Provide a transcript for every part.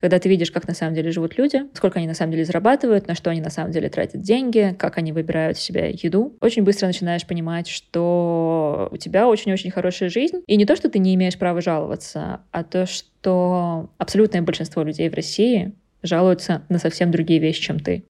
Когда ты видишь, как на самом деле живут люди, сколько они на самом деле зарабатывают, на что они на самом деле тратят деньги, как они выбирают себе еду, очень быстро начинаешь понимать, что у тебя очень-очень хорошая жизнь. И не то, что ты не имеешь права жаловаться, а то, что абсолютное большинство людей в России жалуются на совсем другие вещи, чем ты.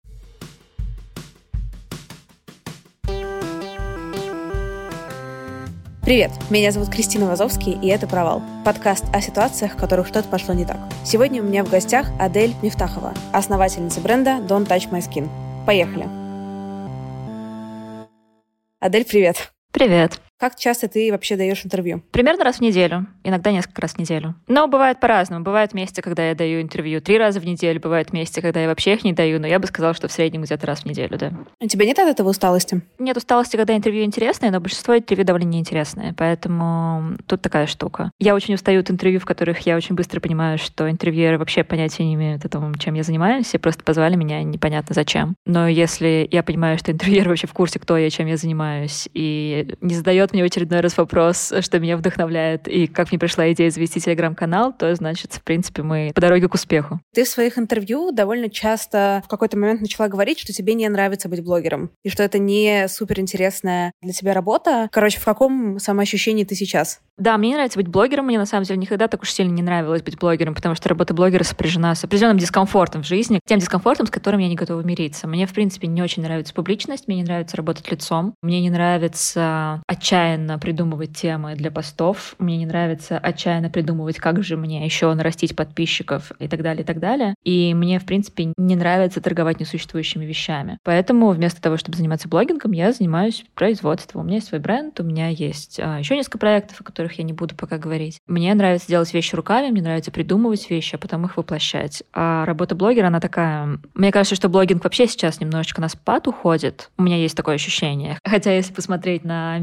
Привет, меня зовут Кристина Вазовский, и это «Провал» — подкаст о ситуациях, в которых что-то пошло не так. Сегодня у меня в гостях Адель Мифтахова, основательница бренда Don't Touch My Skin. Поехали! Адель, привет! Привет! Как часто ты вообще даешь интервью? Примерно раз в неделю, иногда несколько раз в неделю. Но бывает по-разному. Бывают месяцы, когда я даю интервью три раза в неделю, бывают месяцы, когда я вообще их не даю, но я бы сказала, что в среднем где-то раз в неделю, да. У тебя нет от этого усталости? Нет усталости, когда интервью интересное, но большинство интервью довольно неинтересное, поэтому тут такая штука. Я очень устаю от интервью, в которых я очень быстро понимаю, что интервьюеры вообще понятия не имеют о том, чем я занимаюсь, и просто позвали меня непонятно зачем. Но если я понимаю, что интервьюер вообще в курсе, кто я, чем я занимаюсь, и не задает мне в очередной раз вопрос, что меня вдохновляет, и как мне пришла идея завести телеграм-канал, то, значит, в принципе, мы по дороге к успеху. Ты в своих интервью довольно часто в какой-то момент начала говорить, что тебе не нравится быть блогером, и что это не суперинтересная для тебя работа. Короче, в каком самоощущении ты сейчас? Да, мне не нравится быть блогером. Мне на самом деле никогда так уж сильно не нравилось быть блогером, потому что работа блогера сопряжена с определенным дискомфортом в жизни, тем дискомфортом, с которым я не готова мириться. Мне, в принципе, не очень нравится публичность, мне не нравится работать лицом, мне не нравится отчаянно придумывать темы для постов, мне не нравится отчаянно придумывать, как же мне еще нарастить подписчиков и так далее, и так далее. И мне, в принципе, не нравится торговать несуществующими вещами. Поэтому вместо того, чтобы заниматься блогингом, я занимаюсь производством. У меня есть свой бренд, у меня есть а, еще несколько проектов, о которых я не буду пока говорить. Мне нравится делать вещи руками, мне нравится придумывать вещи, а потом их воплощать. А работа блогера, она такая... Мне кажется, что блогинг вообще сейчас немножечко на спад уходит. У меня есть такое ощущение. Хотя, если посмотреть на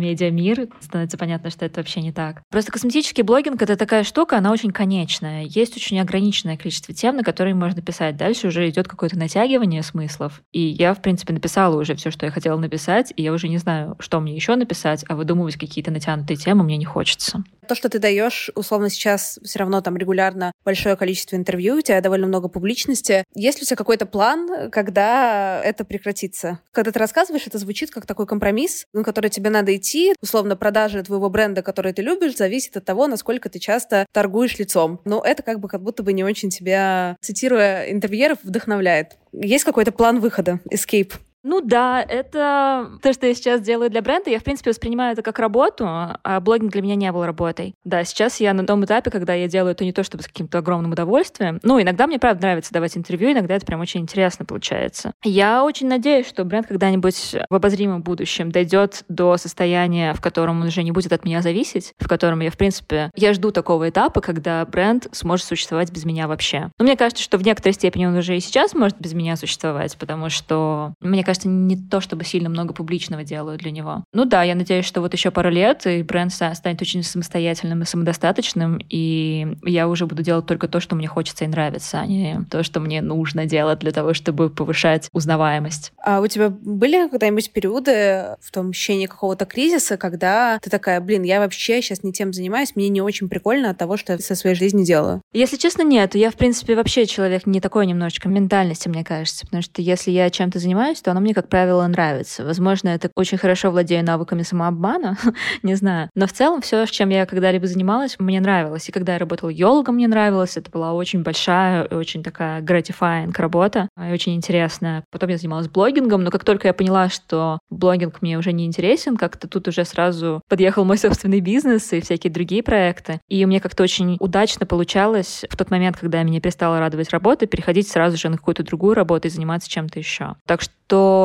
медиамир, становится понятно, что это вообще не так. Просто косметический блогинг — это такая штука, она очень конечная. Есть очень ограниченное количество тем, на которые можно писать. Дальше уже идет какое-то натягивание смыслов. И я, в принципе, написала уже все, что я хотела написать, и я уже не знаю, что мне еще написать, а выдумывать какие-то натянутые темы мне не хочется. То, что ты даешь, условно, сейчас все равно там регулярно большое количество интервью, у тебя довольно много публичности. Есть ли у тебя какой-то план, когда это прекратится? Когда ты рассказываешь, это звучит как такой компромисс, на который тебе надо идти. Условно, продажа твоего бренда, который ты любишь, зависит от того, насколько ты часто торгуешь лицом. Но это как бы как будто бы не очень тебя, цитируя интервьюеров, вдохновляет. Есть какой-то план выхода, escape? Ну да, это то, что я сейчас делаю для бренда. Я, в принципе, воспринимаю это как работу, а блогинг для меня не был работой. Да, сейчас я на том этапе, когда я делаю это не то чтобы с каким-то огромным удовольствием. Ну, иногда мне, правда, нравится давать интервью, иногда это прям очень интересно получается. Я очень надеюсь, что бренд когда-нибудь в обозримом будущем дойдет до состояния, в котором он уже не будет от меня зависеть, в котором я, в принципе, я жду такого этапа, когда бренд сможет существовать без меня вообще. Но мне кажется, что в некоторой степени он уже и сейчас может без меня существовать, потому что, мне кажется, кажется, не то чтобы сильно много публичного делаю для него. Ну да, я надеюсь, что вот еще пару лет, и бренд станет очень самостоятельным и самодостаточным, и я уже буду делать только то, что мне хочется и нравится, а не то, что мне нужно делать для того, чтобы повышать узнаваемость. А у тебя были когда-нибудь периоды в том ощущении какого-то кризиса, когда ты такая, блин, я вообще сейчас не тем занимаюсь, мне не очень прикольно от того, что я со своей жизнью делаю? Если честно, нет. Я, в принципе, вообще человек не такой немножечко ментальности, мне кажется. Потому что если я чем-то занимаюсь, то оно мне, как правило, нравится. Возможно, это очень хорошо владею навыками самообмана, не знаю. Но в целом все, с чем я когда-либо занималась, мне нравилось. И когда я работала йогом, мне нравилось. Это была очень большая, очень такая gratifying работа, и очень интересная. Потом я занималась блогингом, но как только я поняла, что блогинг мне уже не интересен, как-то тут уже сразу подъехал мой собственный бизнес и всякие другие проекты. И меня как-то очень удачно получалось в тот момент, когда меня перестала радовать работа, переходить сразу же на какую-то другую работу и заниматься чем-то еще. Так что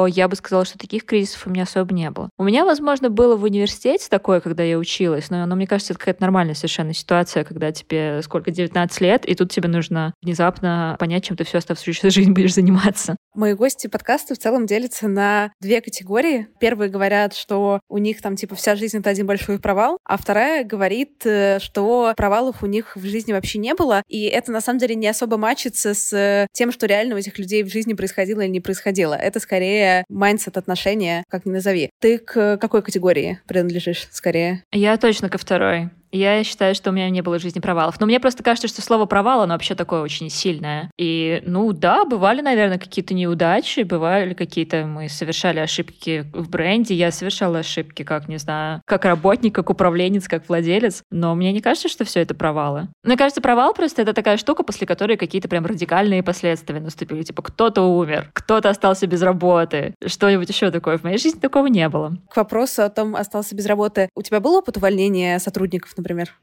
я бы сказала, что таких кризисов у меня особо не было. У меня, возможно, было в университете такое, когда я училась, но, но мне кажется, это какая-то нормальная совершенно ситуация, когда тебе сколько, 19 лет, и тут тебе нужно внезапно понять, чем ты всю оставшуюся жизнь будешь заниматься. Мои гости подкаста в целом делятся на две категории. Первые говорят, что у них там типа вся жизнь — это один большой провал, а вторая говорит, э, что провалов у них в жизни вообще не было, и это на самом деле не особо мачится с тем, что реально у этих людей в жизни происходило или не происходило. Это скорее mindset отношения, как ни назови. Ты к какой категории принадлежишь скорее? Я точно ко второй. Я считаю, что у меня не было в жизни провалов. Но мне просто кажется, что слово провал, оно вообще такое очень сильное. И, ну да, бывали, наверное, какие-то неудачи, бывали какие-то... Мы совершали ошибки в бренде. Я совершала ошибки, как, не знаю, как работник, как управленец, как владелец. Но мне не кажется, что все это провалы. Мне кажется, провал просто это такая штука, после которой какие-то прям радикальные последствия наступили. Типа кто-то умер, кто-то остался без работы, что-нибудь еще такое. В моей жизни такого не было. К вопросу о том, остался без работы. У тебя был опыт увольнения сотрудников?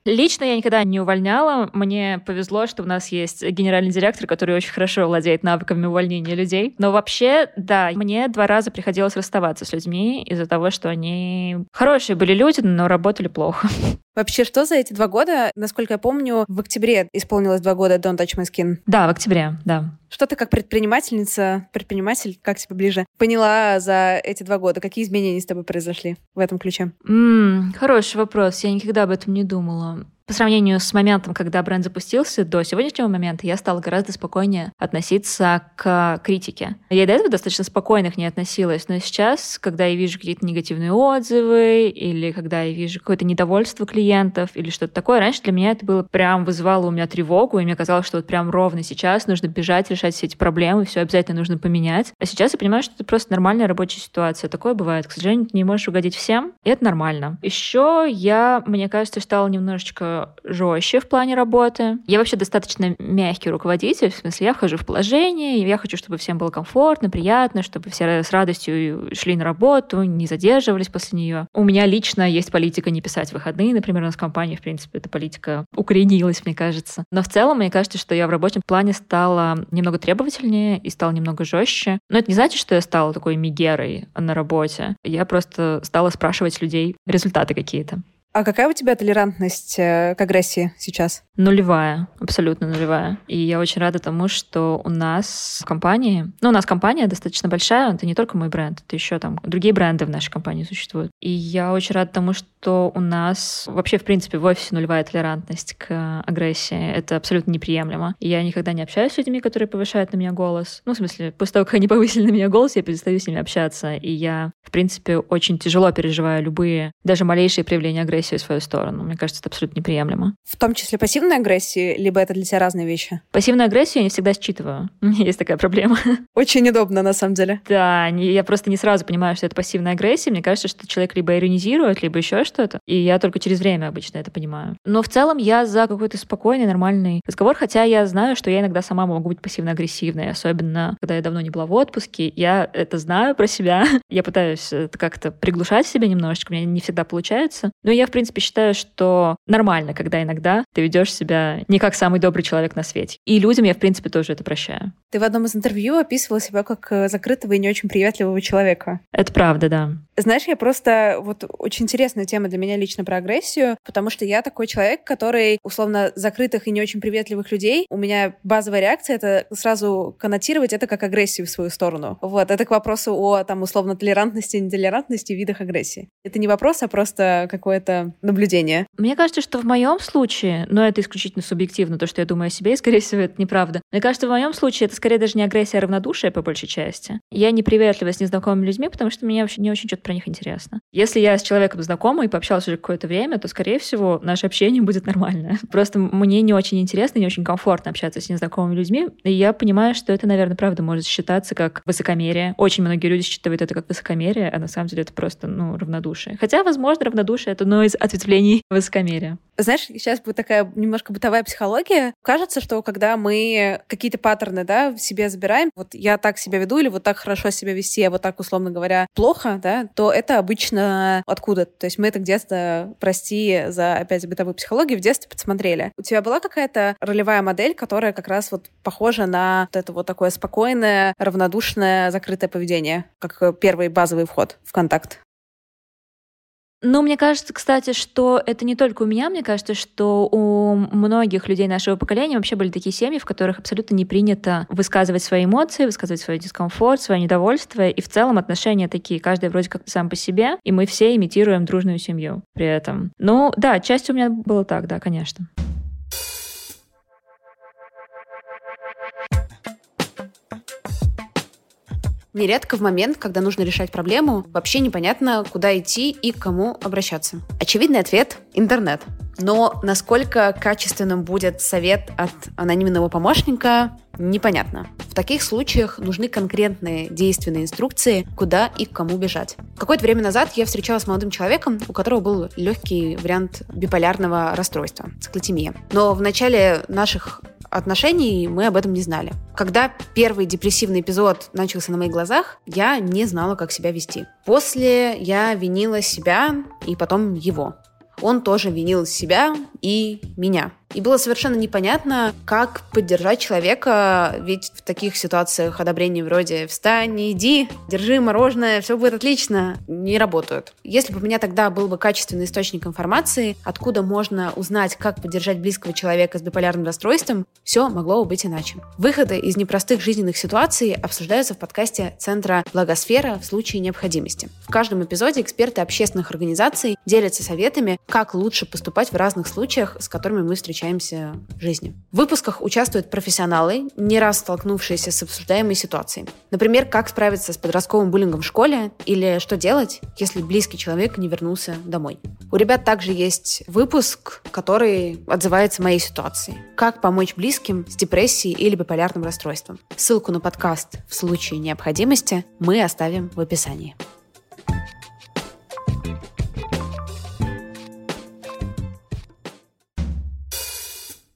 Лично я никогда не увольняла. Мне повезло, что у нас есть генеральный директор, который очень хорошо владеет навыками увольнения людей. Но вообще, да, мне два раза приходилось расставаться с людьми из-за того, что они хорошие были люди, но работали плохо. Вообще, что за эти два года? Насколько я помню, в октябре исполнилось два года Don't Touch My Skin. Да, в октябре, да. Что ты как предпринимательница, предприниматель, как тебе ближе, поняла за эти два года? Какие изменения с тобой произошли в этом ключе? Mm, хороший вопрос. Я никогда об этом не думала по сравнению с моментом, когда бренд запустился, до сегодняшнего момента я стала гораздо спокойнее относиться к критике. Я до этого достаточно спокойно к ней относилась, но сейчас, когда я вижу какие-то негативные отзывы, или когда я вижу какое-то недовольство клиентов, или что-то такое, раньше для меня это было прям вызывало у меня тревогу, и мне казалось, что вот прям ровно сейчас нужно бежать, решать все эти проблемы, все обязательно нужно поменять. А сейчас я понимаю, что это просто нормальная рабочая ситуация. Такое бывает. К сожалению, ты не можешь угодить всем, и это нормально. Еще я, мне кажется, стала немножечко жестче в плане работы. Я вообще достаточно мягкий руководитель, в смысле, я вхожу в положение, я хочу, чтобы всем было комфортно, приятно, чтобы все с радостью шли на работу, не задерживались после нее. У меня лично есть политика не писать выходные, например, у нас в компании, в принципе, эта политика укоренилась, мне кажется. Но в целом, мне кажется, что я в рабочем плане стала немного требовательнее и стала немного жестче. Но это не значит, что я стала такой мигерой на работе. Я просто стала спрашивать людей результаты какие-то. А какая у тебя толерантность э, к агрессии сейчас? Нулевая, абсолютно нулевая. И я очень рада тому, что у нас в компании, ну, у нас компания достаточно большая, это не только мой бренд, это еще там другие бренды в нашей компании существуют. И я очень рада тому, что у нас вообще, в принципе, в офисе нулевая толерантность к агрессии. Это абсолютно неприемлемо. И я никогда не общаюсь с людьми, которые повышают на меня голос. Ну, в смысле, после того, как они повысили на меня голос, я перестаю с ними общаться. И я, в принципе, очень тяжело переживаю любые, даже малейшие проявления агрессии агрессию в свою сторону. Мне кажется, это абсолютно неприемлемо. В том числе пассивной агрессии, либо это для тебя разные вещи? Пассивную агрессию я не всегда считываю. У меня есть такая проблема. Очень удобно, на самом деле. Да, я просто не сразу понимаю, что это пассивная агрессия. Мне кажется, что человек либо иронизирует, либо еще что-то. И я только через время обычно это понимаю. Но в целом я за какой-то спокойный, нормальный разговор, хотя я знаю, что я иногда сама могу быть пассивно-агрессивной, особенно когда я давно не была в отпуске. Я это знаю про себя. я пытаюсь это как-то приглушать в себе немножечко, у меня не всегда получается. Но я, в принципе, считаю, что нормально, когда иногда ты ведешь себя не как самый добрый человек на свете. И людям я, в принципе, тоже это прощаю. Ты в одном из интервью описывала себя как э, закрытого и не очень приветливого человека. Это правда, да. Знаешь, я просто... Вот очень интересная тема для меня лично про агрессию, потому что я такой человек, который, условно, закрытых и не очень приветливых людей, у меня базовая реакция — это сразу коннотировать это как агрессию в свою сторону. Вот, это к вопросу о, там, условно, толерантности, нетолерантности, видах агрессии. Это не вопрос, а просто какое-то наблюдение. Мне кажется, что в моем случае, но это исключительно субъективно, то, что я думаю о себе, и, скорее всего, это неправда. Мне кажется, в моем случае это скорее даже не агрессия, а равнодушие по большей части. Я неприветлива с незнакомыми людьми, потому что мне вообще не очень что-то про них интересно. Если я с человеком знакома и пообщалась уже какое-то время, то, скорее всего, наше общение будет нормальное. Просто мне не очень интересно, не очень комфортно общаться с незнакомыми людьми, и я понимаю, что это, наверное, правда может считаться как высокомерие. Очень многие люди считают это как высокомерие, а на самом деле это просто, ну, равнодушие. Хотя, возможно, равнодушие — это одно из ответвлений высокомерия. Знаешь, сейчас будет такая немножко бытовая психология. Кажется, что когда мы какие-то паттерны, да, в себе забираем, вот я так себя веду или вот так хорошо себя вести, а вот так, условно говоря, плохо, да, то это обычно откуда? То есть мы это где-то, прости за опять бытовую психологию, в детстве подсмотрели. У тебя была какая-то ролевая модель, которая как раз вот похожа на вот это вот такое спокойное, равнодушное, закрытое поведение, как первый базовый вход в контакт? Ну, мне кажется, кстати, что это не только у меня, мне кажется, что у многих людей нашего поколения вообще были такие семьи, в которых абсолютно не принято высказывать свои эмоции, высказывать свой дискомфорт, свое недовольство, и в целом отношения такие, каждый вроде как сам по себе, и мы все имитируем дружную семью при этом. Ну, да, часть у меня было так, да, конечно. Нередко в момент, когда нужно решать проблему, вообще непонятно, куда идти и к кому обращаться. Очевидный ответ — интернет. Но насколько качественным будет совет от анонимного помощника, непонятно. В таких случаях нужны конкретные действенные инструкции, куда и к кому бежать. Какое-то время назад я встречалась с молодым человеком, у которого был легкий вариант биполярного расстройства, циклотемия. Но в начале наших отношений мы об этом не знали. Когда первый депрессивный эпизод начался на моих глазах, я не знала, как себя вести. После я винила себя и потом его. Он тоже винил себя и меня. И было совершенно непонятно, как поддержать человека, ведь в таких ситуациях одобрения вроде «встань, иди, держи мороженое, все будет отлично» не работают. Если бы у меня тогда был бы качественный источник информации, откуда можно узнать, как поддержать близкого человека с биполярным расстройством, все могло бы быть иначе. Выходы из непростых жизненных ситуаций обсуждаются в подкасте Центра «Благосфера» в случае необходимости. В каждом эпизоде эксперты общественных организаций делятся советами, как лучше поступать в разных случаях, с которыми мы встречаемся встречаемся в жизни. В выпусках участвуют профессионалы, не раз столкнувшиеся с обсуждаемой ситуацией. Например, как справиться с подростковым буллингом в школе или что делать, если близкий человек не вернулся домой. У ребят также есть выпуск, который отзывается моей ситуации. Как помочь близким с депрессией или биполярным расстройством. Ссылку на подкаст в случае необходимости мы оставим в описании.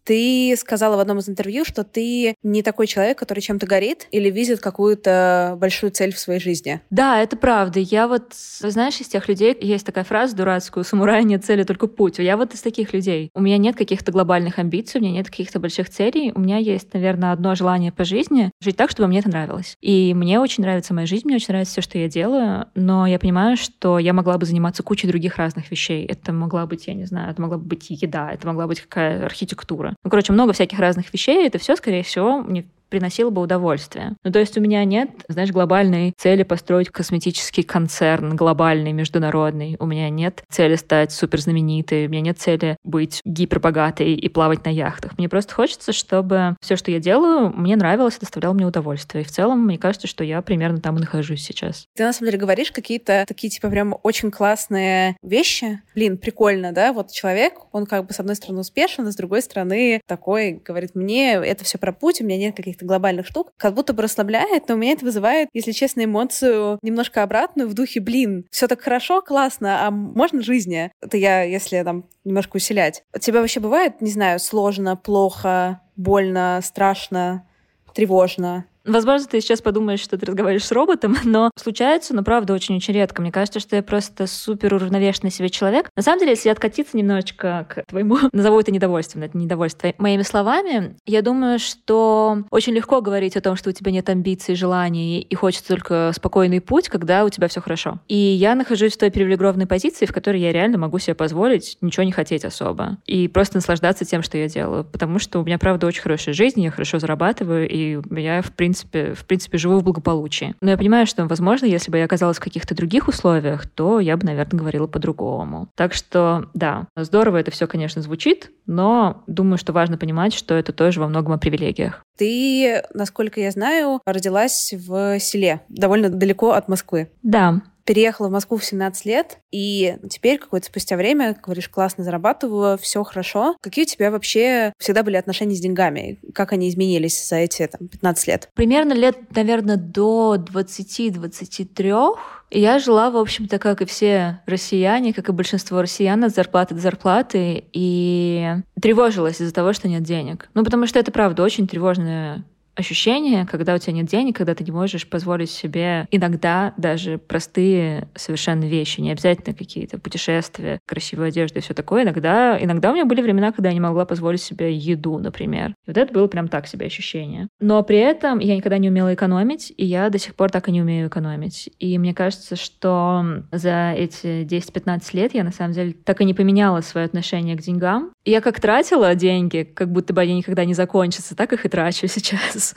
Ты сказала в одном из интервью, что ты не такой человек, который чем-то горит или видит какую-то большую цель в своей жизни. Да, это правда. Я вот, знаешь, из тех людей, есть такая фраза дурацкая, у самурая нет цели, только путь. Я вот из таких людей. У меня нет каких-то глобальных амбиций, у меня нет каких-то больших целей. У меня есть, наверное, одно желание по жизни — жить так, чтобы мне это нравилось. И мне очень нравится моя жизнь, мне очень нравится все, что я делаю, но я понимаю, что я могла бы заниматься кучей других разных вещей. Это могла быть, я не знаю, это могла бы быть еда, это могла быть какая архитектура. Ну, короче, много всяких разных вещей. Это все, скорее всего, мне приносило бы удовольствие. Ну, то есть у меня нет, знаешь, глобальной цели построить косметический концерн, глобальный, международный. У меня нет цели стать суперзнаменитой, у меня нет цели быть гипербогатой и плавать на яхтах. Мне просто хочется, чтобы все, что я делаю, мне нравилось и доставляло мне удовольствие. И в целом, мне кажется, что я примерно там и нахожусь сейчас. Ты, на самом деле, говоришь какие-то такие, типа, прям очень классные вещи. Блин, прикольно, да? Вот человек, он как бы, с одной стороны, успешен, а с другой стороны, такой, говорит, мне это все про путь, у меня нет каких-то каких-то глобальных штук, как будто бы расслабляет, но у меня это вызывает, если честно, эмоцию немножко обратную в духе, блин, все так хорошо, классно, а можно жизни? Это я, если там немножко усилять. У тебя вообще бывает, не знаю, сложно, плохо, больно, страшно, тревожно? Возможно, ты сейчас подумаешь, что ты разговариваешь с роботом, но случается, но правда очень-очень редко. Мне кажется, что я просто супер уравновешенный себе человек. На самом деле, если откатиться немножечко к твоему, назову это недовольством, это недовольство моими словами, я думаю, что очень легко говорить о том, что у тебя нет амбиций, желаний и хочется только спокойный путь, когда у тебя все хорошо. И я нахожусь в той привилегированной позиции, в которой я реально могу себе позволить ничего не хотеть особо и просто наслаждаться тем, что я делаю, потому что у меня, правда, очень хорошая жизнь, я хорошо зарабатываю, и я, в принципе, в принципе, живу в благополучии. Но я понимаю, что, возможно, если бы я оказалась в каких-то других условиях, то я бы, наверное, говорила по-другому. Так что, да, здорово это все, конечно, звучит, но думаю, что важно понимать, что это тоже во многом о привилегиях. Ты, насколько я знаю, родилась в селе, довольно далеко от Москвы. Да, переехала в Москву в 17 лет, и теперь какое-то спустя время, говоришь, классно зарабатываю, все хорошо. Какие у тебя вообще всегда были отношения с деньгами? Как они изменились за эти там, 15 лет? Примерно лет, наверное, до 20-23 я жила, в общем-то, как и все россияне, как и большинство россиян, от зарплаты до зарплаты, и тревожилась из-за того, что нет денег. Ну, потому что это, правда, очень тревожная ощущение, когда у тебя нет денег, когда ты не можешь позволить себе иногда даже простые совершенно вещи, не обязательно какие-то путешествия, красивую одежду и все такое. Иногда, иногда у меня были времена, когда я не могла позволить себе еду, например. И вот это было прям так себе ощущение. Но при этом я никогда не умела экономить, и я до сих пор так и не умею экономить. И мне кажется, что за эти 10-15 лет я на самом деле так и не поменяла свое отношение к деньгам. Я как тратила деньги, как будто бы они никогда не закончатся, так их и трачу сейчас.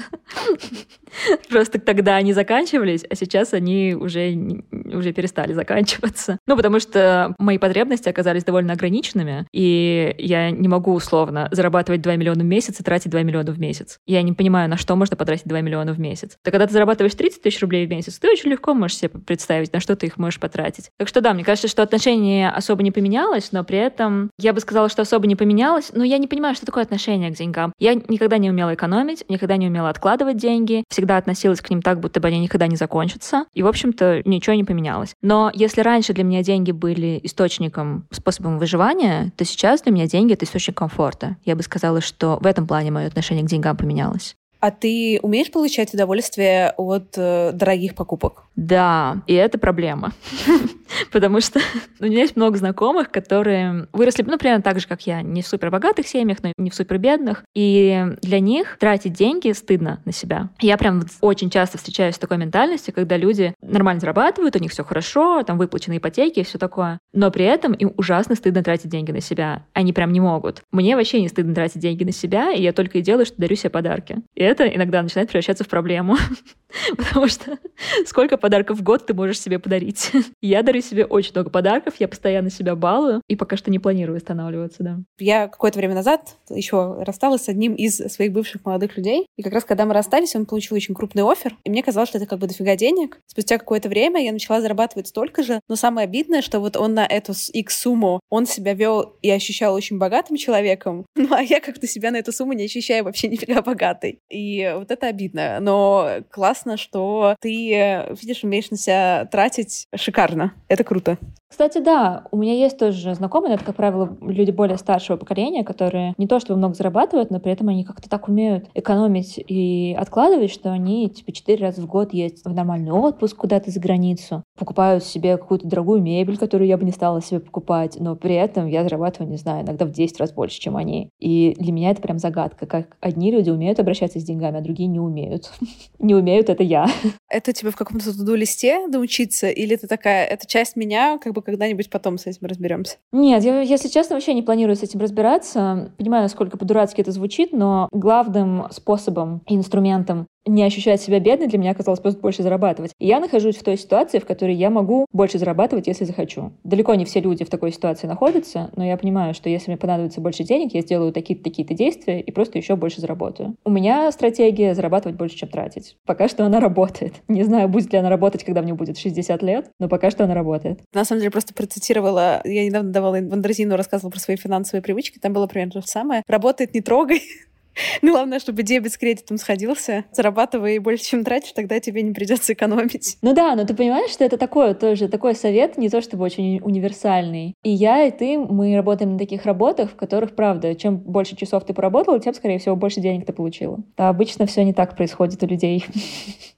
Просто тогда они заканчивались, а сейчас они уже, уже перестали заканчиваться. Ну, потому что мои потребности оказались довольно ограниченными, и я не могу условно зарабатывать 2 миллиона в месяц и тратить 2 миллиона в месяц. Я не понимаю, на что можно потратить 2 миллиона в месяц. Так когда ты зарабатываешь 30 тысяч рублей в месяц, ты очень легко можешь себе представить, на что ты их можешь потратить. Так что да, мне кажется, что отношение особо не поменялось, но при этом я бы сказала, что особо не поменялось, но я не понимаю, что такое отношение к деньгам. Я никогда не умела экономить, никогда не умела откладывать деньги, всегда относилась к ним так, будто бы они никогда не закончатся. И, в общем-то, ничего не поменялось. Но если раньше для меня деньги были источником, способом выживания, то сейчас для меня деньги — это источник комфорта. Я бы сказала, что в этом плане мое отношение к деньгам поменялось. А ты умеешь получать удовольствие от э, дорогих покупок? Да, и это проблема. Потому что у меня есть много знакомых, которые выросли, ну, примерно так же, как я, не в супер богатых семьях, но не в супер бедных. И для них тратить деньги стыдно на себя. Я прям очень часто встречаюсь с такой ментальностью, когда люди нормально зарабатывают, у них все хорошо, там выплачены ипотеки и все такое. Но при этом им ужасно стыдно тратить деньги на себя. Они прям не могут. Мне вообще не стыдно тратить деньги на себя, и я только и делаю, что дарю себе подарки. И это иногда начинает превращаться в проблему. Потому что сколько подарков в год ты можешь себе подарить? Я дарю себе очень много подарков, я постоянно себя балую, и пока что не планирую останавливаться, да. Я какое-то время назад еще рассталась с одним из своих бывших молодых людей, и как раз когда мы расстались, он получил очень крупный офер, и мне казалось, что это как бы дофига денег. Спустя какое-то время я начала зарабатывать столько же, но самое обидное, что вот он на эту X сумму, он себя вел и ощущал очень богатым человеком, ну а я как-то себя на эту сумму не ощущаю вообще нифига богатой. И вот это обидно, но классно, что ты, видишь, умеешь на себя тратить шикарно. Это круто. Кстати, да, у меня есть тоже знакомые, это, как правило, люди более старшего поколения, которые не то чтобы много зарабатывают, но при этом они как-то так умеют экономить и откладывать, что они типа четыре раза в год ездят в нормальный отпуск куда-то за границу, покупают себе какую-то дорогую мебель, которую я бы не стала себе покупать, но при этом я зарабатываю, не знаю, иногда в 10 раз больше, чем они. И для меня это прям загадка, как одни люди умеют обращаться с деньгами, а другие не умеют. Не умеют — это я. Это тебе в каком-то туду-листе доучиться? Или ты такая, это часть меня, как бы когда-нибудь потом с этим разберемся? Нет, я, если честно, вообще не планирую с этим разбираться. Понимаю, насколько по-дурацки это звучит, но главным способом и инструментом не ощущать себя бедной, для меня оказалось просто больше зарабатывать. И я нахожусь в той ситуации, в которой я могу больше зарабатывать, если захочу. Далеко не все люди в такой ситуации находятся, но я понимаю, что если мне понадобится больше денег, я сделаю такие-то такие-то действия и просто еще больше заработаю. У меня стратегия зарабатывать больше, чем тратить. Пока что она работает. Не знаю, будет ли она работать, когда мне будет 60 лет, но пока что она работает. На самом деле, просто процитировала, я недавно давала Вандерзину, рассказывала про свои финансовые привычки, там было примерно то же самое. Работает, не трогай. Главное, чтобы дебет с кредитом сходился. Зарабатывай больше, чем тратишь, тогда тебе не придется экономить. Ну да, но ты понимаешь, что это такое тоже, такой совет, не то чтобы очень универсальный. И я, и ты, мы работаем на таких работах, в которых, правда, чем больше часов ты поработала, тем, скорее всего, больше денег ты получила. А обычно все не так происходит у людей.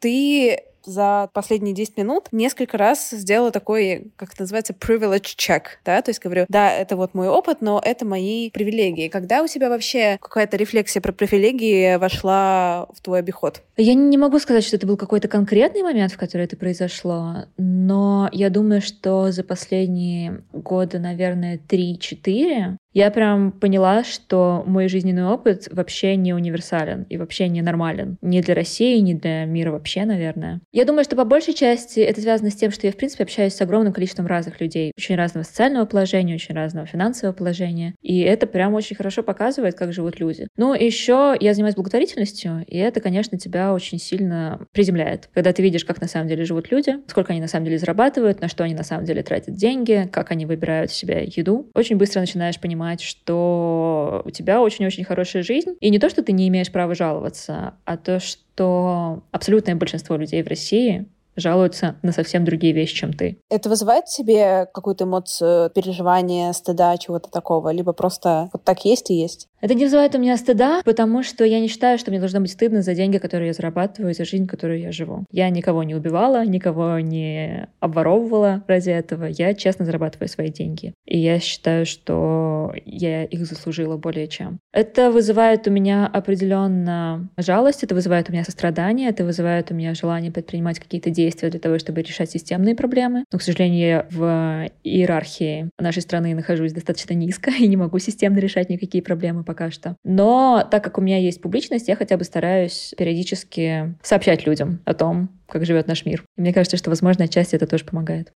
Ты за последние 10 минут несколько раз сделала такой, как это называется, privilege check, да, то есть говорю, да, это вот мой опыт, но это мои привилегии. Когда у тебя вообще какая-то рефлексия про привилегии вошла в твой обиход? Я не могу сказать, что это был какой-то конкретный момент, в который это произошло, но я думаю, что за последние годы, наверное, 3-4 я прям поняла, что мой жизненный опыт вообще не универсален и вообще не нормален. Ни для России, ни для мира вообще, наверное. Я думаю, что по большей части это связано с тем, что я, в принципе, общаюсь с огромным количеством разных людей. Очень разного социального положения, очень разного финансового положения. И это прям очень хорошо показывает, как живут люди. Ну, еще я занимаюсь благотворительностью, и это, конечно, тебя очень сильно приземляет. Когда ты видишь, как на самом деле живут люди, сколько они на самом деле зарабатывают, на что они на самом деле тратят деньги, как они выбирают себе еду, очень быстро начинаешь понимать, понимать, что у тебя очень-очень хорошая жизнь. И не то, что ты не имеешь права жаловаться, а то, что абсолютное большинство людей в России жалуются на совсем другие вещи, чем ты. Это вызывает в тебе какую-то эмоцию переживания, стыда, чего-то такого? Либо просто вот так есть и есть? Это не вызывает у меня стыда, потому что я не считаю, что мне должно быть стыдно за деньги, которые я зарабатываю, за жизнь, которую я живу. Я никого не убивала, никого не обворовывала ради этого. Я честно зарабатываю свои деньги. И я считаю, что я их заслужила более чем. Это вызывает у меня определенно жалость, это вызывает у меня сострадание, это вызывает у меня желание предпринимать какие-то действия для того, чтобы решать системные проблемы. Но, к сожалению, я в иерархии нашей страны нахожусь достаточно низко и не могу системно решать никакие проблемы пока что. Но так как у меня есть публичность, я хотя бы стараюсь периодически сообщать людям о том, как живет наш мир. И мне кажется, что, возможно, отчасти это тоже помогает.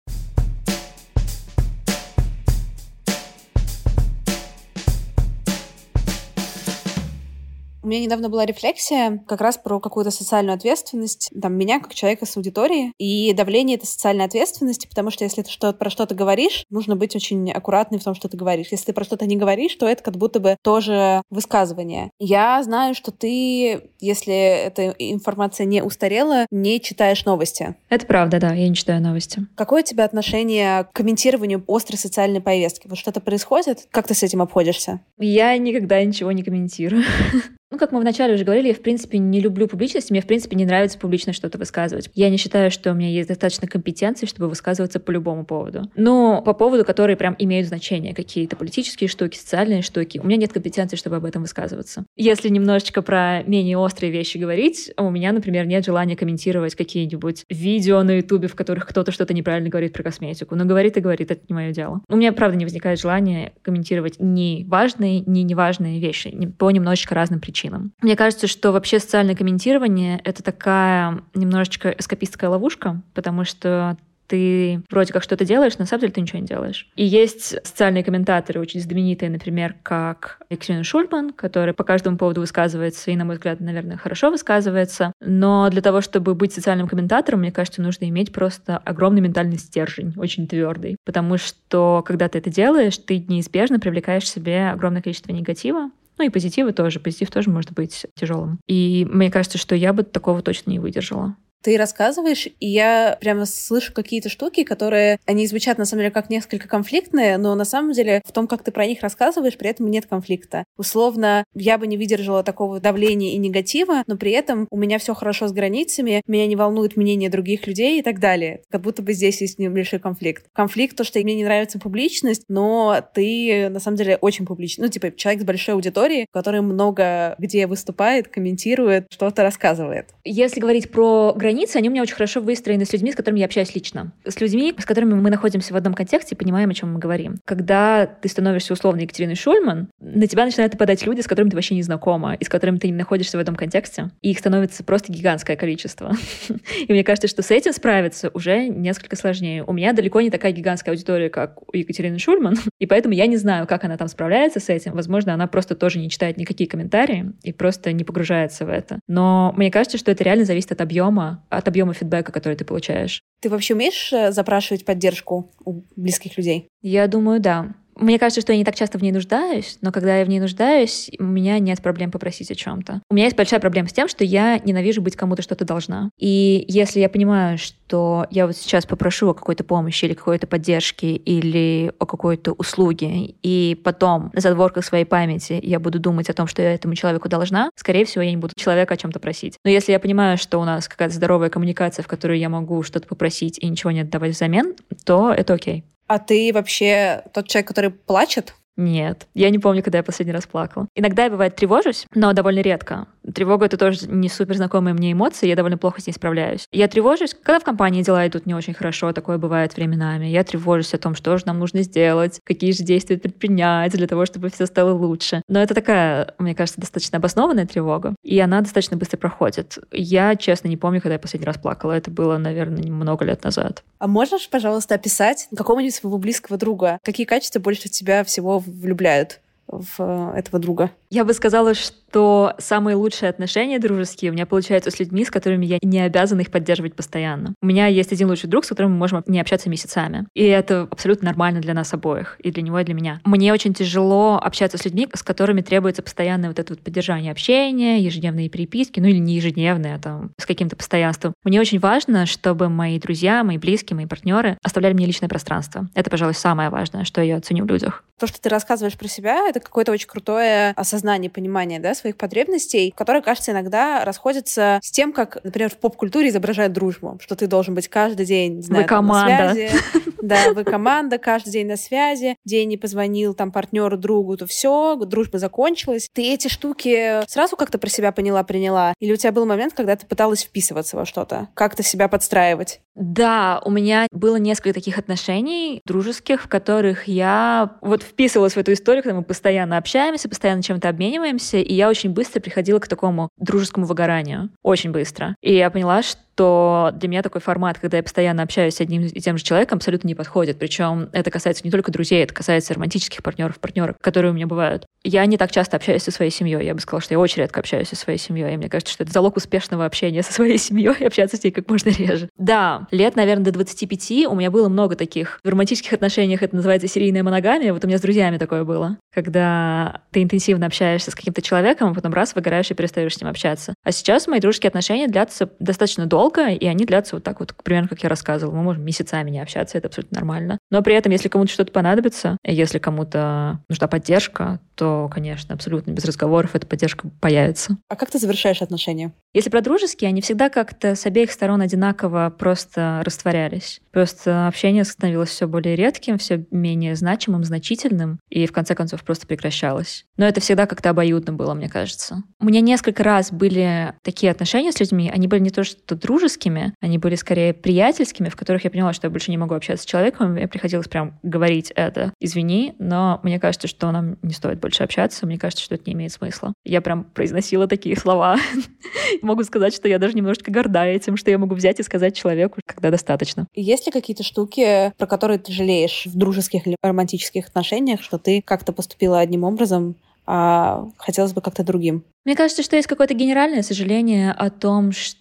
Меня недавно была рефлексия как раз про какую-то социальную ответственность, там, меня как человека с аудиторией, и давление этой социальной ответственности, потому что если ты что про что-то говоришь, нужно быть очень аккуратным в том, что ты говоришь. Если ты про что-то не говоришь, то это как будто бы тоже высказывание. Я знаю, что ты, если эта информация не устарела, не читаешь новости. Это правда, да, я не читаю новости. Какое у тебя отношение к комментированию острой социальной повестки? Вот что-то происходит? Как ты с этим обходишься? Я никогда ничего не комментирую. Ну, как мы вначале уже говорили, я, в принципе, не люблю публичность, мне, в принципе, не нравится публично что-то высказывать. Я не считаю, что у меня есть достаточно компетенции, чтобы высказываться по любому поводу. Но по поводу, которые прям имеют значение, какие-то политические штуки, социальные штуки, у меня нет компетенции, чтобы об этом высказываться. Если немножечко про менее острые вещи говорить, у меня, например, нет желания комментировать какие-нибудь видео на Ютубе, в которых кто-то что-то неправильно говорит про косметику. Но говорит и говорит, это не мое дело. У меня, правда, не возникает желания комментировать ни важные, ни неважные вещи по немножечко разным причинам причинам. Мне кажется, что вообще социальное комментирование — это такая немножечко эскапистская ловушка, потому что ты вроде как что-то делаешь, но на самом деле ты ничего не делаешь. И есть социальные комментаторы, очень знаменитые, например, как Екатерина Шульман, который по каждому поводу высказывается и, на мой взгляд, наверное, хорошо высказывается. Но для того, чтобы быть социальным комментатором, мне кажется, нужно иметь просто огромный ментальный стержень, очень твердый. Потому что, когда ты это делаешь, ты неизбежно привлекаешь себе огромное количество негатива, ну и позитивы тоже. Позитив тоже может быть тяжелым. И мне кажется, что я бы такого точно не выдержала ты рассказываешь, и я прямо слышу какие-то штуки, которые, они звучат на самом деле как несколько конфликтные, но на самом деле в том, как ты про них рассказываешь, при этом нет конфликта. Условно, я бы не выдержала такого давления и негатива, но при этом у меня все хорошо с границами, меня не волнует мнение других людей и так далее. Как будто бы здесь есть небольшой конфликт. Конфликт то, что мне не нравится публичность, но ты на самом деле очень публичный. Ну, типа, человек с большой аудиторией, который много где выступает, комментирует, что-то рассказывает. Если говорить про границы, границы, они у меня очень хорошо выстроены с людьми, с которыми я общаюсь лично. С людьми, с которыми мы находимся в одном контексте понимаем, о чем мы говорим. Когда ты становишься условно Екатериной Шульман, на тебя начинают нападать люди, с которыми ты вообще не знакома, и с которыми ты не находишься в этом контексте. И их становится просто гигантское количество. И мне кажется, что с этим справиться уже несколько сложнее. У меня далеко не такая гигантская аудитория, как у Екатерины Шульман, и поэтому я не знаю, как она там справляется с этим. Возможно, она просто тоже не читает никакие комментарии и просто не погружается в это. Но мне кажется, что это реально зависит от объема от объема фидбэка, который ты получаешь. Ты вообще умеешь э, запрашивать поддержку у близких людей? Я думаю, да. Мне кажется, что я не так часто в ней нуждаюсь, но когда я в ней нуждаюсь, у меня нет проблем попросить о чем-то. У меня есть большая проблема с тем, что я ненавижу быть кому-то что-то должна. И если я понимаю, что я вот сейчас попрошу о какой-то помощи или какой-то поддержке или о какой-то услуге, и потом на задворках своей памяти я буду думать о том, что я этому человеку должна, скорее всего, я не буду человека о чем-то просить. Но если я понимаю, что у нас какая-то здоровая коммуникация, в которой я могу что-то попросить и ничего не отдавать взамен, то это окей. А ты вообще тот человек, который плачет? Нет, я не помню, когда я последний раз плакала. Иногда я, бывает, тревожусь, но довольно редко. Тревога — это тоже не супер знакомая мне эмоция, я довольно плохо с ней справляюсь. Я тревожусь, когда в компании дела идут не очень хорошо, такое бывает временами. Я тревожусь о том, что же нам нужно сделать, какие же действия предпринять для того, чтобы все стало лучше. Но это такая, мне кажется, достаточно обоснованная тревога, и она достаточно быстро проходит. Я, честно, не помню, когда я последний раз плакала. Это было, наверное, много лет назад. А можешь, пожалуйста, описать какого-нибудь своего близкого друга? Какие качества больше тебя всего влюбляют в э, этого друга? Я бы сказала, что самые лучшие отношения дружеские у меня получаются с людьми, с которыми я не обязана их поддерживать постоянно. У меня есть один лучший друг, с которым мы можем не общаться месяцами. И это абсолютно нормально для нас обоих, и для него, и для меня. Мне очень тяжело общаться с людьми, с которыми требуется постоянное вот это вот поддержание общения, ежедневные переписки, ну или не ежедневные, а там с каким-то постоянством. Мне очень важно, чтобы мои друзья, мои близкие, мои партнеры оставляли мне личное пространство. Это, пожалуй, самое важное, что я ценю в людях. То, что ты рассказываешь про себя, это какое-то очень крутое осознание, понимание да, своих потребностей, которое, кажется, иногда расходится с тем, как, например, в поп-культуре изображают дружбу, что ты должен быть каждый день, не знаю, вы команда. на связи. Да, вы команда, каждый день на связи, день не позвонил там партнеру, другу, то все, дружба закончилась. Ты эти штуки сразу как-то про себя поняла, приняла? Или у тебя был момент, когда ты пыталась вписываться во что-то? Как-то себя подстраивать? Да, у меня было несколько таких отношений дружеских, в которых я вот вписывалась в эту историю, когда мы постоянно общаемся, постоянно чем-то обмениваемся, и я очень быстро приходила к такому дружескому выгоранию. Очень быстро. И я поняла, что то для меня такой формат, когда я постоянно общаюсь с одним и тем же человеком, абсолютно не подходит. Причем это касается не только друзей, это касается романтических партнеров, партнеров, которые у меня бывают. Я не так часто общаюсь со своей семьей. Я бы сказала, что я очень редко общаюсь со своей семьей. И мне кажется, что это залог успешного общения со своей семьей общаться с ней как можно реже. Да, лет, наверное, до 25 у меня было много таких. В романтических отношениях это называется серийная моногамия. Вот у меня с друзьями такое было. Когда ты интенсивно общаешься с каким-то человеком, а потом раз выгораешь и перестаешь с ним общаться. А сейчас мои дружеские отношения длятся достаточно долго, долго, и они длятся вот так вот, примерно как я рассказывала. Мы можем месяцами не общаться, это абсолютно нормально. Но при этом, если кому-то что-то понадобится, если кому-то нужна поддержка, то, конечно, абсолютно без разговоров эта поддержка появится. А как ты завершаешь отношения? Если про дружеские, они всегда как-то с обеих сторон одинаково просто растворялись. Просто общение становилось все более редким, все менее значимым, значительным, и в конце концов просто прекращалось. Но это всегда как-то обоюдно было, мне кажется. У меня несколько раз были такие отношения с людьми, они были не то что дружескими, они были скорее приятельскими, в которых я поняла, что я больше не могу общаться с человеком, мне приходилось прям говорить это. Извини, но мне кажется, что нам не стоит больше общаться, мне кажется, что это не имеет смысла. Я прям произносила такие слова. Могу сказать, что я даже немножечко горда этим, что я могу взять и сказать человеку, когда достаточно. Есть ли какие-то штуки, про которые ты жалеешь в дружеских или романтических отношениях, что ты как-то поступила одним образом, а хотелось бы как-то другим? Мне кажется, что есть какое-то генеральное сожаление о том, что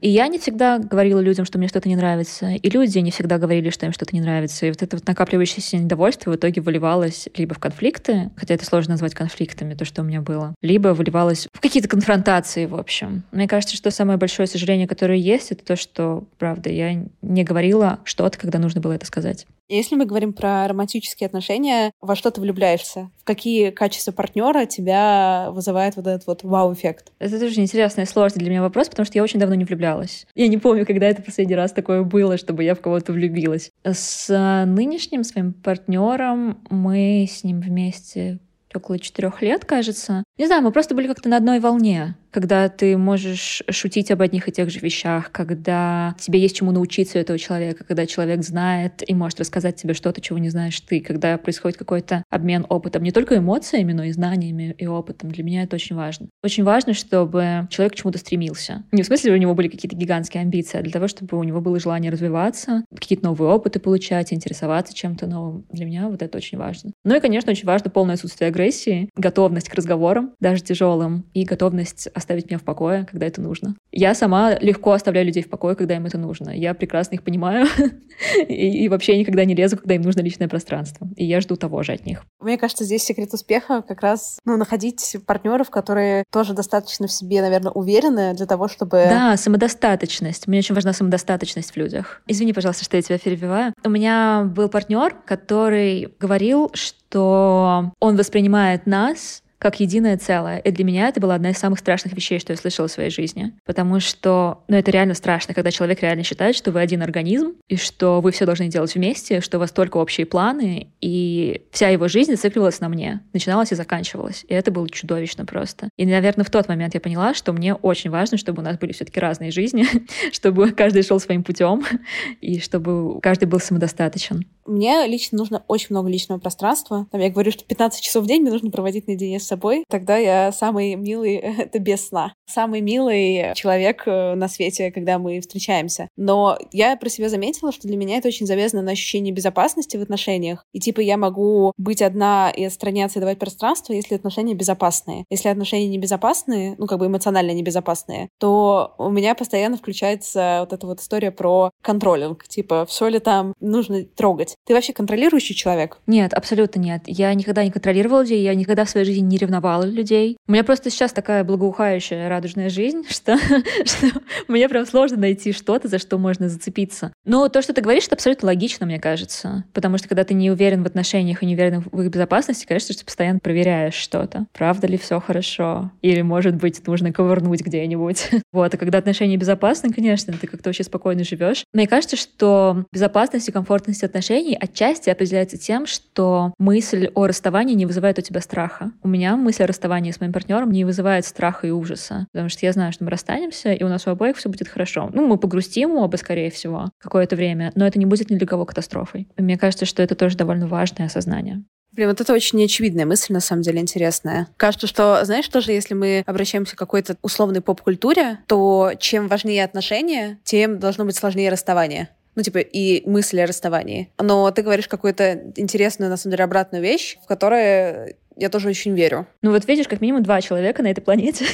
и я не всегда говорила людям, что мне что-то не нравится, и люди не всегда говорили, что им что-то не нравится. И вот это вот накапливающееся недовольство в итоге выливалось либо в конфликты, хотя это сложно назвать конфликтами, то, что у меня было, либо выливалось в какие-то конфронтации, в общем. Мне кажется, что самое большое сожаление, которое есть, это то, что, правда, я не говорила что-то, когда нужно было это сказать. Если мы говорим про романтические отношения, во что ты влюбляешься? В какие качества партнера тебя вызывает вот этот вот вау-эффект? Это тоже интересный, сложный для меня вопрос, потому что я очень давно не влюблялась. Я не помню, когда это последний раз такое было, чтобы я в кого-то влюбилась. С нынешним своим партнером мы с ним вместе около четырех лет, кажется. Не знаю, мы просто были как-то на одной волне когда ты можешь шутить об одних и тех же вещах, когда тебе есть чему научиться у этого человека, когда человек знает и может рассказать тебе что-то, чего не знаешь ты, когда происходит какой-то обмен опытом, не только эмоциями, но и знаниями и опытом. Для меня это очень важно. Очень важно, чтобы человек к чему-то стремился. Не в смысле, у него были какие-то гигантские амбиции, а для того, чтобы у него было желание развиваться, какие-то новые опыты получать, интересоваться чем-то новым. Для меня вот это очень важно. Ну и, конечно, очень важно полное отсутствие агрессии, готовность к разговорам, даже тяжелым, и готовность оставить меня в покое, когда это нужно. Я сама легко оставляю людей в покое, когда им это нужно. Я прекрасно их понимаю и, и вообще никогда не лезу, когда им нужно личное пространство. И я жду того же от них. Мне кажется, здесь секрет успеха как раз ну, находить партнеров, которые тоже достаточно в себе, наверное, уверены для того, чтобы... Да, самодостаточность. Мне очень важна самодостаточность в людях. Извини, пожалуйста, что я тебя перебиваю. У меня был партнер, который говорил, что он воспринимает нас как единое целое. И для меня это была одна из самых страшных вещей, что я слышала в своей жизни. Потому что, ну, это реально страшно, когда человек реально считает, что вы один организм, и что вы все должны делать вместе, что у вас только общие планы, и вся его жизнь зацикливалась на мне. Начиналась и заканчивалась. И это было чудовищно просто. И, наверное, в тот момент я поняла, что мне очень важно, чтобы у нас были все-таки разные жизни, чтобы каждый шел своим путем, и чтобы каждый был самодостаточен. Мне лично нужно очень много личного пространства. Там я говорю, что 15 часов в день мне нужно проводить наедине с собой. Тогда я самый милый, это без сна. Самый милый человек э, на свете, когда мы встречаемся. Но я про себя заметила, что для меня это очень завязано на ощущение безопасности в отношениях. И типа я могу быть одна и отстраняться и давать пространство, если отношения безопасные. Если отношения небезопасные, ну как бы эмоционально небезопасные, то у меня постоянно включается вот эта вот история про контролинг. Типа, все ли там нужно трогать. Ты вообще контролирующий человек? Нет, абсолютно нет. Я никогда не контролировала людей, я никогда в своей жизни не ревновала людей. У меня просто сейчас такая благоухающая, радужная жизнь, что, что мне прям сложно найти что-то, за что можно зацепиться. Но то, что ты говоришь, это абсолютно логично, мне кажется. Потому что когда ты не уверен в отношениях и не уверен в их безопасности, конечно, ты постоянно проверяешь что-то. Правда ли все хорошо? Или, может быть, нужно ковырнуть где-нибудь. вот. А когда отношения безопасны, конечно, ты как-то вообще спокойно живешь. Мне кажется, что безопасность и комфортность отношений отношений отчасти определяется тем, что мысль о расставании не вызывает у тебя страха. У меня мысль о расставании с моим партнером не вызывает страха и ужаса, потому что я знаю, что мы расстанемся, и у нас у обоих все будет хорошо. Ну, мы погрустим оба, скорее всего, какое-то время, но это не будет ни для кого катастрофой. И мне кажется, что это тоже довольно важное осознание. Блин, вот это очень неочевидная мысль, на самом деле, интересная. Кажется, что, знаешь, тоже если мы обращаемся к какой-то условной поп-культуре, то чем важнее отношения, тем должно быть сложнее расставание ну, типа, и мысли о расставании. Но ты говоришь какую-то интересную, на самом деле, обратную вещь, в которой я тоже очень верю. Ну вот видишь, как минимум два человека на этой планете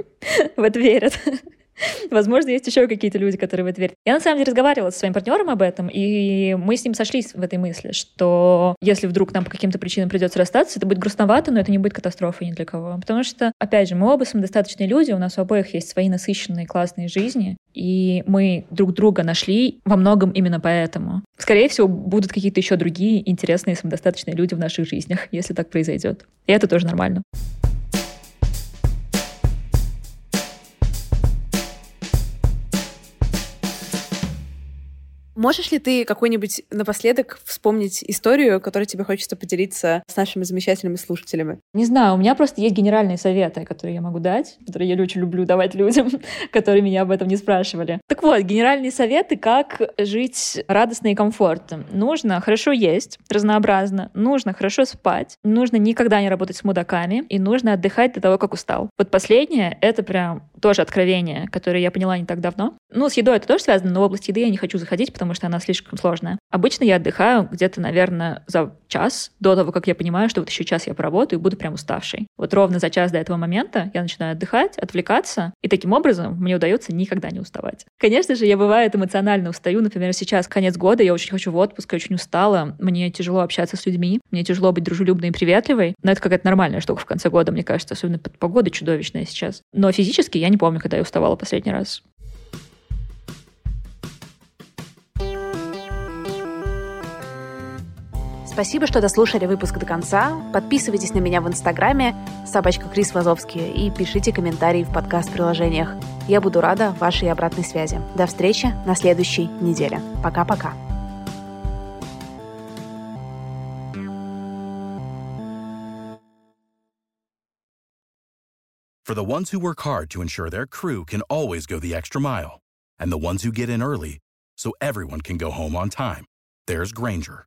в это верят. Возможно, есть еще какие-то люди, которые в это верят. Я на самом деле разговаривала со своим партнером об этом, и мы с ним сошлись в этой мысли, что если вдруг нам по каким-то причинам придется расстаться, это будет грустновато, но это не будет катастрофой ни для кого. Потому что, опять же, мы оба самодостаточные люди, у нас у обоих есть свои насыщенные классные жизни, и мы друг друга нашли во многом именно поэтому. Скорее всего, будут какие-то еще другие интересные самодостаточные люди в наших жизнях, если так произойдет. И это тоже нормально. Можешь ли ты какой-нибудь напоследок вспомнить историю, которой тебе хочется поделиться с нашими замечательными слушателями? Не знаю, у меня просто есть генеральные советы, которые я могу дать, которые я очень люблю давать людям, которые меня об этом не спрашивали. Так вот, генеральные советы, как жить радостно и комфортно. Нужно хорошо есть, разнообразно, нужно хорошо спать, нужно никогда не работать с мудаками и нужно отдыхать до того, как устал. Вот последнее — это прям тоже откровение, которое я поняла не так давно. Ну, с едой это тоже связано, но в область еды я не хочу заходить, потому потому что она слишком сложная. Обычно я отдыхаю где-то, наверное, за час до того, как я понимаю, что вот еще час я поработаю и буду прям уставшей. Вот ровно за час до этого момента я начинаю отдыхать, отвлекаться, и таким образом мне удается никогда не уставать. Конечно же, я бывает эмоционально устаю. Например, сейчас конец года, я очень хочу в отпуск, я очень устала, мне тяжело общаться с людьми, мне тяжело быть дружелюбной и приветливой, но это какая-то нормальная штука в конце года, мне кажется, особенно под погода чудовищная сейчас. Но физически я не помню, когда я уставала последний раз. Спасибо, что дослушали выпуск до конца. Подписывайтесь на меня в Инстаграме собачка Крис Вазовский и пишите комментарии в подкаст-приложениях. Я буду рада вашей обратной связи. До встречи на следующей неделе. Пока-пока. For the ones who work hard to ensure their crew can always go the extra mile, and the ones who get in early so everyone can go home on time, there's Granger